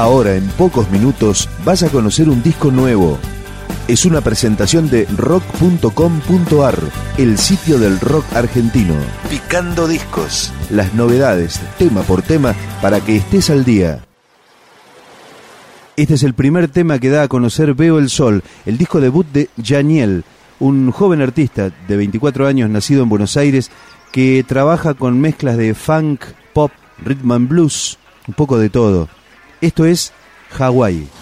Ahora, en pocos minutos, vas a conocer un disco nuevo. Es una presentación de rock.com.ar, el sitio del rock argentino. Picando discos. Las novedades, tema por tema, para que estés al día. Este es el primer tema que da a conocer Veo el Sol, el disco debut de Janiel, un joven artista de 24 años nacido en Buenos Aires que trabaja con mezclas de funk, pop, rhythm and blues, un poco de todo. Esto es Hawái.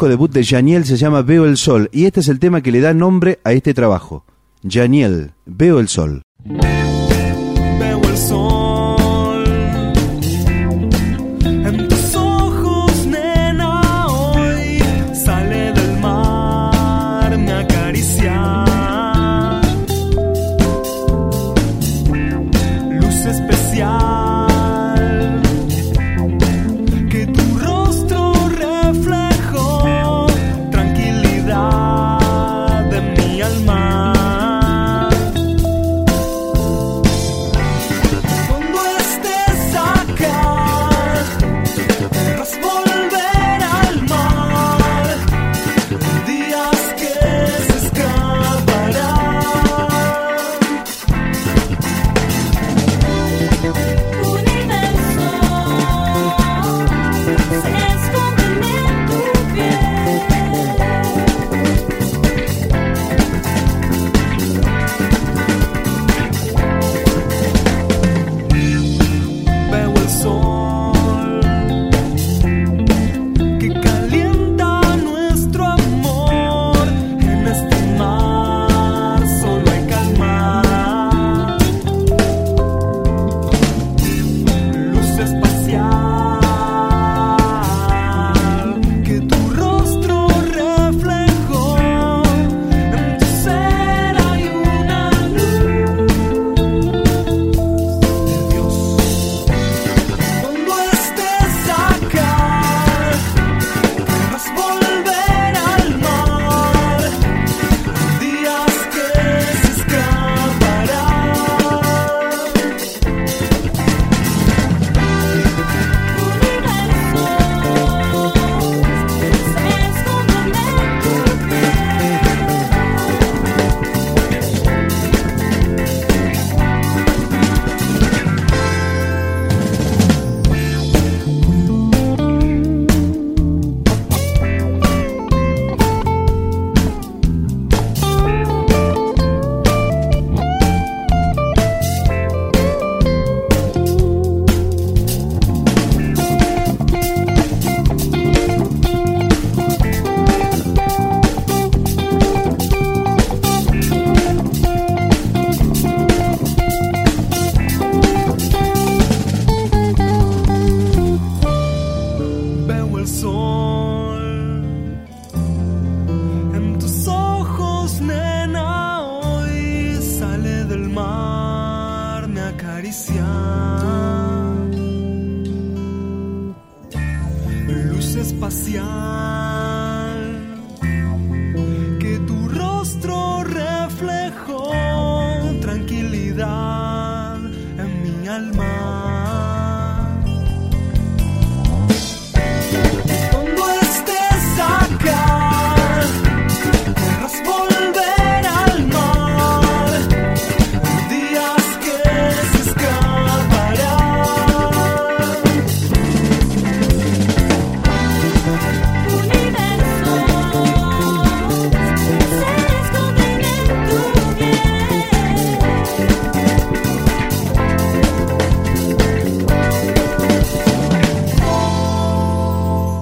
Disco debut de Janiel se llama Veo el Sol y este es el tema que le da nombre a este trabajo. Janiel, Veo el Sol.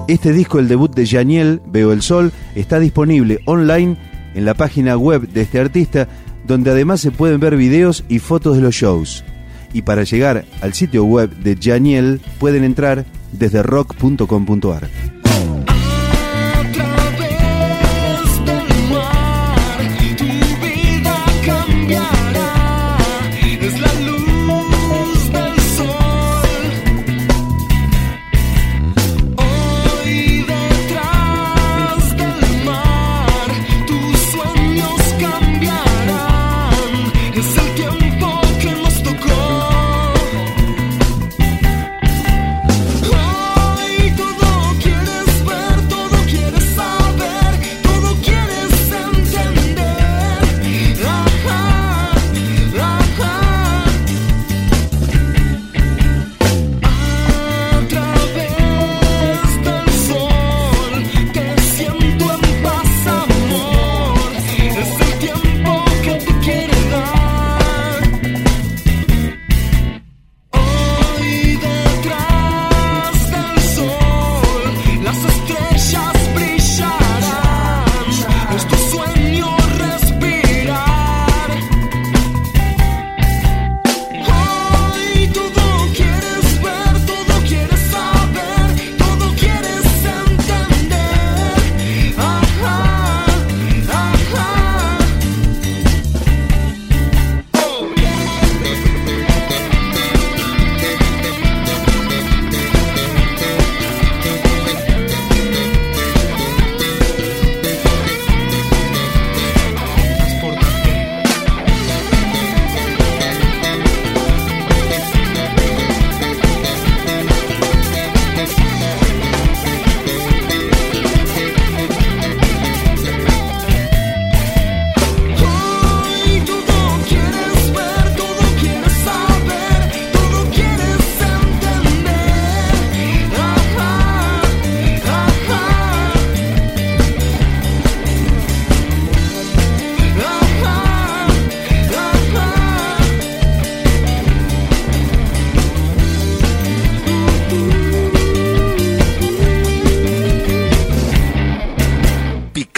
Este disco, el debut de Janiel, Veo el Sol, está disponible online en la página web de este artista, donde además se pueden ver videos y fotos de los shows. Y para llegar al sitio web de Janiel pueden entrar desde rock.com.ar.